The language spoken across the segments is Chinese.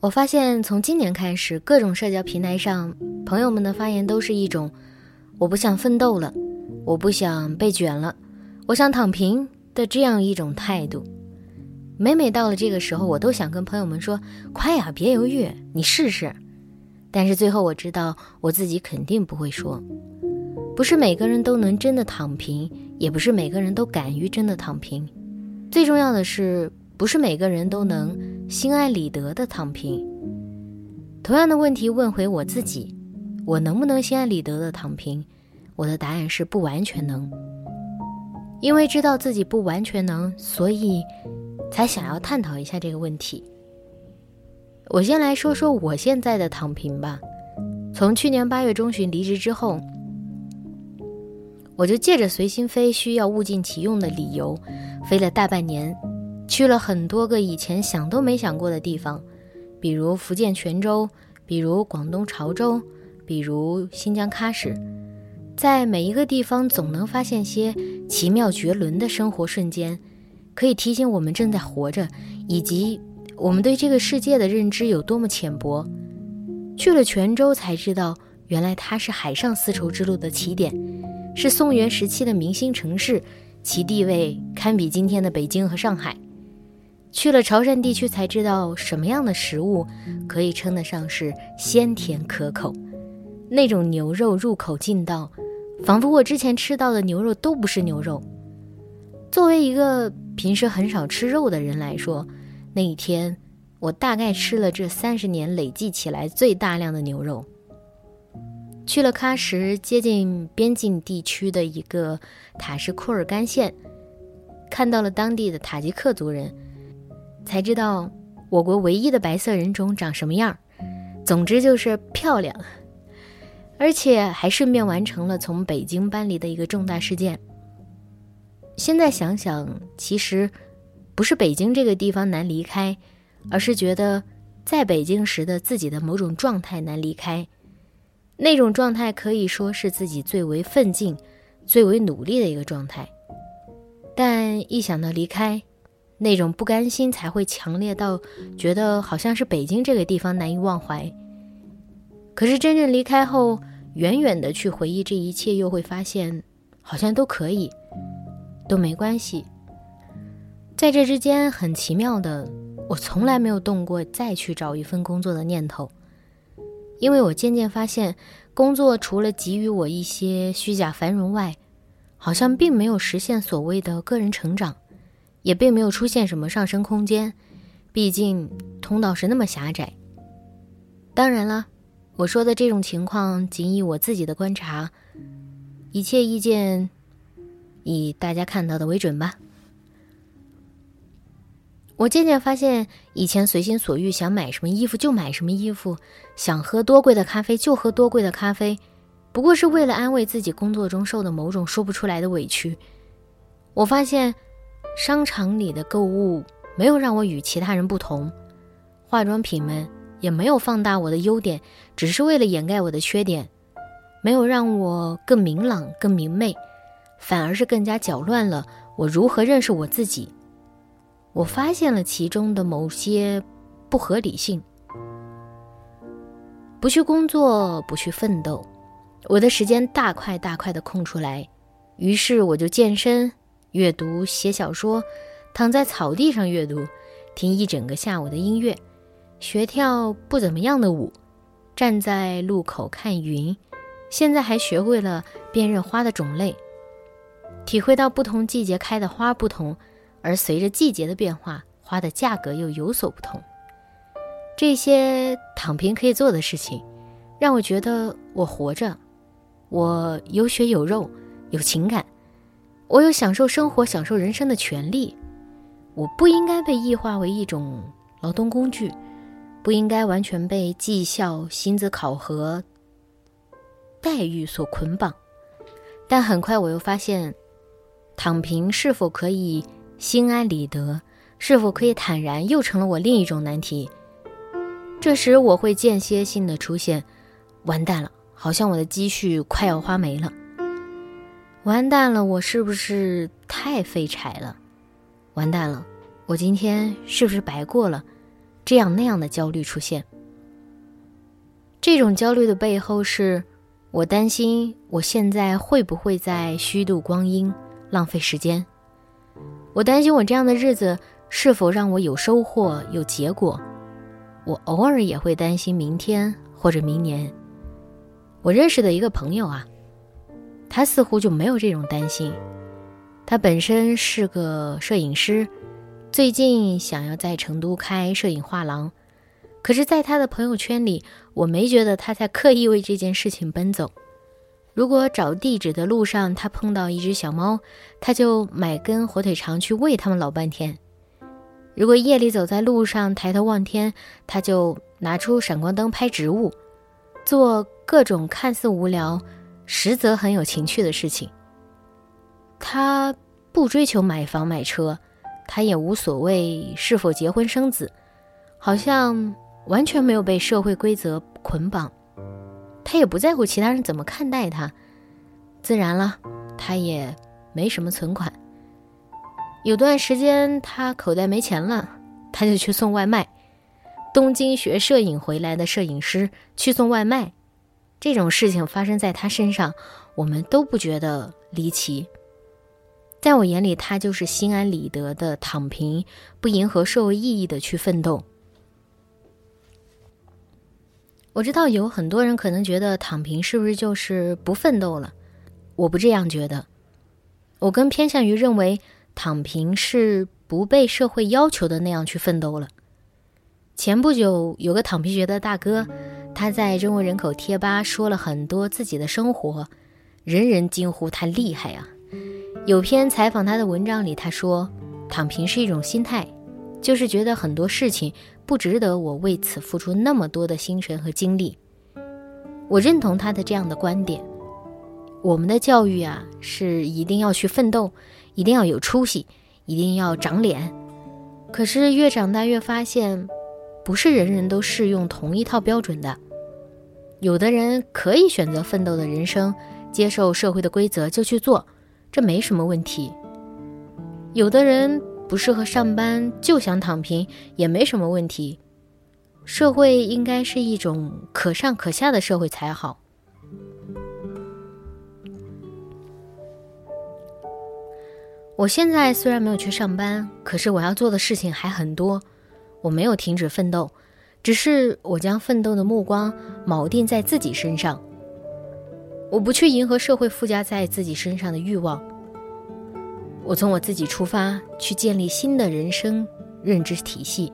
我发现，从今年开始，各种社交平台上，朋友们的发言都是一种“我不想奋斗了，我不想被卷了，我想躺平”的这样一种态度。每每到了这个时候，我都想跟朋友们说：“快呀，别犹豫，你试试。”但是最后我知道，我自己肯定不会说。不是每个人都能真的躺平，也不是每个人都敢于真的躺平。最重要的是。不是每个人都能心安理得的躺平。同样的问题问回我自己，我能不能心安理得的躺平？我的答案是不完全能。因为知道自己不完全能，所以才想要探讨一下这个问题。我先来说说我现在的躺平吧。从去年八月中旬离职之后，我就借着随心飞需要物尽其用的理由，飞了大半年。去了很多个以前想都没想过的地方，比如福建泉州，比如广东潮州，比如新疆喀什，在每一个地方总能发现些奇妙绝伦的生活瞬间，可以提醒我们正在活着，以及我们对这个世界的认知有多么浅薄。去了泉州才知道，原来它是海上丝绸之路的起点，是宋元时期的明星城市，其地位堪比今天的北京和上海。去了潮汕地区才知道什么样的食物可以称得上是鲜甜可口，那种牛肉入口劲道，仿佛我之前吃到的牛肉都不是牛肉。作为一个平时很少吃肉的人来说，那一天我大概吃了这三十年累计起来最大量的牛肉。去了喀什，接近边境地区的一个塔什库尔干县，看到了当地的塔吉克族人。才知道我国唯一的白色人种长什么样总之就是漂亮，而且还顺便完成了从北京搬离的一个重大事件。现在想想，其实不是北京这个地方难离开，而是觉得在北京时的自己的某种状态难离开。那种状态可以说是自己最为奋进、最为努力的一个状态，但一想到离开，那种不甘心才会强烈到觉得好像是北京这个地方难以忘怀。可是真正离开后，远远的去回忆这一切，又会发现好像都可以，都没关系。在这之间，很奇妙的，我从来没有动过再去找一份工作的念头，因为我渐渐发现，工作除了给予我一些虚假繁荣外，好像并没有实现所谓的个人成长。也并没有出现什么上升空间，毕竟通道是那么狭窄。当然了，我说的这种情况仅以我自己的观察，一切意见以大家看到的为准吧。我渐渐发现，以前随心所欲想买什么衣服就买什么衣服，想喝多贵的咖啡就喝多贵的咖啡，不过是为了安慰自己工作中受的某种说不出来的委屈。我发现。商场里的购物没有让我与其他人不同，化妆品们也没有放大我的优点，只是为了掩盖我的缺点，没有让我更明朗、更明媚，反而是更加搅乱了我如何认识我自己。我发现了其中的某些不合理性。不去工作，不去奋斗，我的时间大块大块的空出来，于是我就健身。阅读、写小说，躺在草地上阅读，听一整个下午的音乐，学跳不怎么样的舞，站在路口看云。现在还学会了辨认花的种类，体会到不同季节开的花不同，而随着季节的变化，花的价格又有所不同。这些躺平可以做的事情，让我觉得我活着，我有血有肉，有情感，我有享受生活、享受人生的权利。我不应该被异化为一种劳动工具，不应该完全被绩效、薪资考核、待遇所捆绑。但很快我又发现，躺平是否可以心安理得？是否可以坦然，又成了我另一种难题。这时我会间歇性的出现，完蛋了，好像我的积蓄快要花没了。完蛋了，我是不是太废柴了？完蛋了，我今天是不是白过了？这样那样的焦虑出现。这种焦虑的背后是，我担心我现在会不会在虚度光阴，浪费时间。我担心我这样的日子。是否让我有收获、有结果？我偶尔也会担心明天或者明年。我认识的一个朋友啊，他似乎就没有这种担心。他本身是个摄影师，最近想要在成都开摄影画廊，可是，在他的朋友圈里，我没觉得他在刻意为这件事情奔走。如果找地址的路上他碰到一只小猫，他就买根火腿肠去喂它们老半天。如果夜里走在路上，抬头望天，他就拿出闪光灯拍植物，做各种看似无聊，实则很有情趣的事情。他不追求买房买车，他也无所谓是否结婚生子，好像完全没有被社会规则捆绑。他也不在乎其他人怎么看待他，自然了，他也没什么存款。有段时间他口袋没钱了，他就去送外卖。东京学摄影回来的摄影师去送外卖，这种事情发生在他身上，我们都不觉得离奇。在我眼里，他就是心安理得的躺平，不迎合社会意义的去奋斗。我知道有很多人可能觉得躺平是不是就是不奋斗了？我不这样觉得，我更偏向于认为。躺平是不被社会要求的那样去奋斗了。前不久有个躺平学的大哥，他在中国人口贴吧说了很多自己的生活，人人惊呼他厉害啊。有篇采访他的文章里，他说躺平是一种心态，就是觉得很多事情不值得我为此付出那么多的心神和精力。我认同他的这样的观点。我们的教育啊，是一定要去奋斗。一定要有出息，一定要长脸。可是越长大越发现，不是人人都适用同一套标准的。有的人可以选择奋斗的人生，接受社会的规则就去做，这没什么问题。有的人不适合上班，就想躺平，也没什么问题。社会应该是一种可上可下的社会才好。我现在虽然没有去上班，可是我要做的事情还很多。我没有停止奋斗，只是我将奋斗的目光锚定在自己身上。我不去迎合社会附加在自己身上的欲望。我从我自己出发，去建立新的人生认知体系。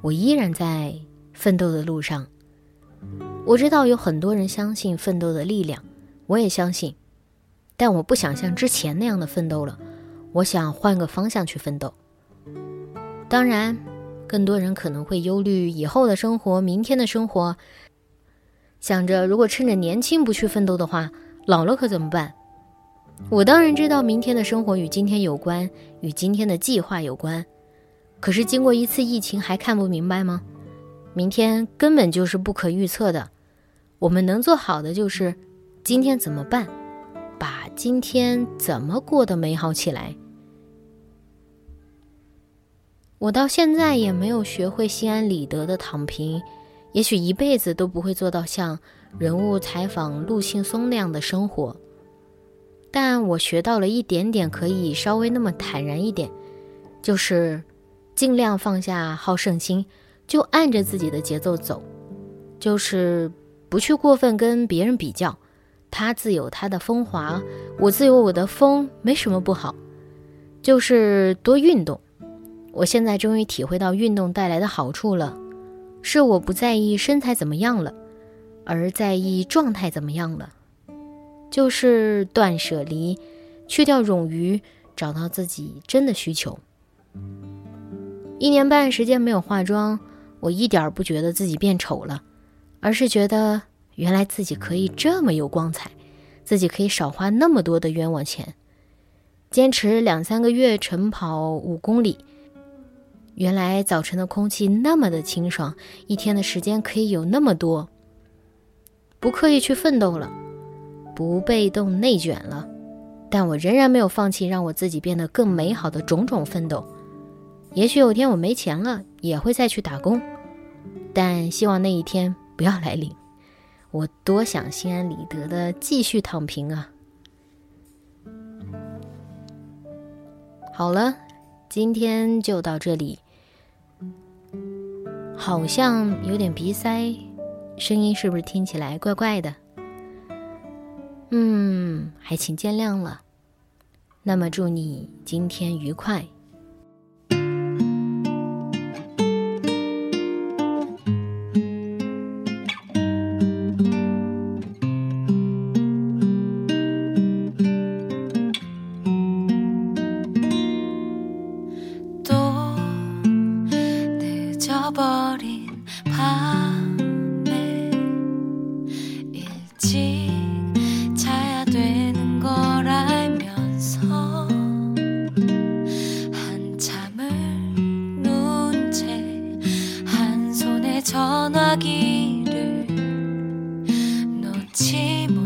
我依然在奋斗的路上。我知道有很多人相信奋斗的力量，我也相信，但我不想像之前那样的奋斗了。我想换个方向去奋斗。当然，更多人可能会忧虑以后的生活、明天的生活，想着如果趁着年轻不去奋斗的话，老了可怎么办？我当然知道明天的生活与今天有关，与今天的计划有关。可是经过一次疫情，还看不明白吗？明天根本就是不可预测的。我们能做好的就是今天怎么办，把今天怎么过得美好起来。我到现在也没有学会心安理得的躺平，也许一辈子都不会做到像人物采访陆庆松那样的生活。但我学到了一点点，可以稍微那么坦然一点，就是尽量放下好胜心，就按着自己的节奏走，就是不去过分跟别人比较。他自有他的风华，我自有我的风，没什么不好，就是多运动。我现在终于体会到运动带来的好处了。是我不在意身材怎么样了，而在意状态怎么样了。就是断舍离，去掉冗余，找到自己真的需求。一年半时间没有化妆，我一点不觉得自己变丑了，而是觉得原来自己可以这么有光彩，自己可以少花那么多的冤枉钱。坚持两三个月晨跑五公里，原来早晨的空气那么的清爽，一天的时间可以有那么多。不刻意去奋斗了，不被动内卷了，但我仍然没有放弃让我自己变得更美好的种种奋斗。也许有天我没钱了，也会再去打工，但希望那一天不要来临。我多想心安理得的继续躺平啊！好了，今天就到这里。好像有点鼻塞，声音是不是听起来怪怪的？嗯，还请见谅了。那么祝你今天愉快。 기회를 놓지 못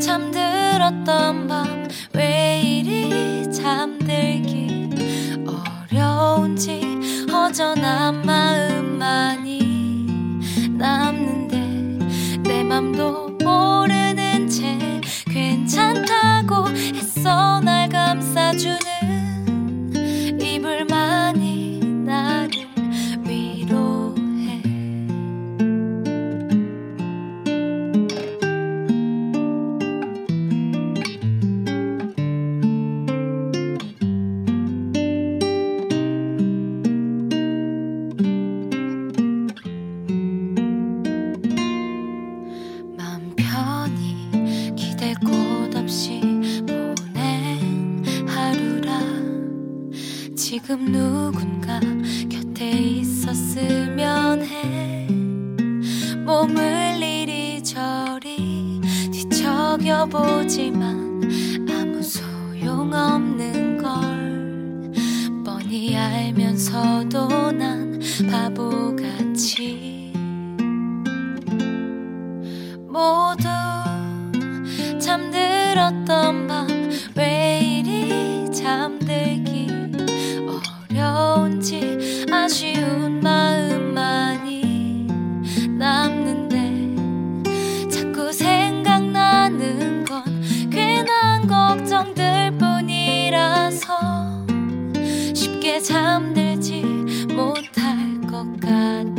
잠들었던 밤 왜 이리 잠들기 어려운지 허전한 마음만이 남는데 내 맘도 지금 누군가 곁에 있었으면 해. 몸을 이리저리 뒤척여 보지만 아무 소용없는 걸. 뻔히 알면서도 난 바보같이. 모두 잠들었던 깨서 쉽게 잠들지 못할 것 같아.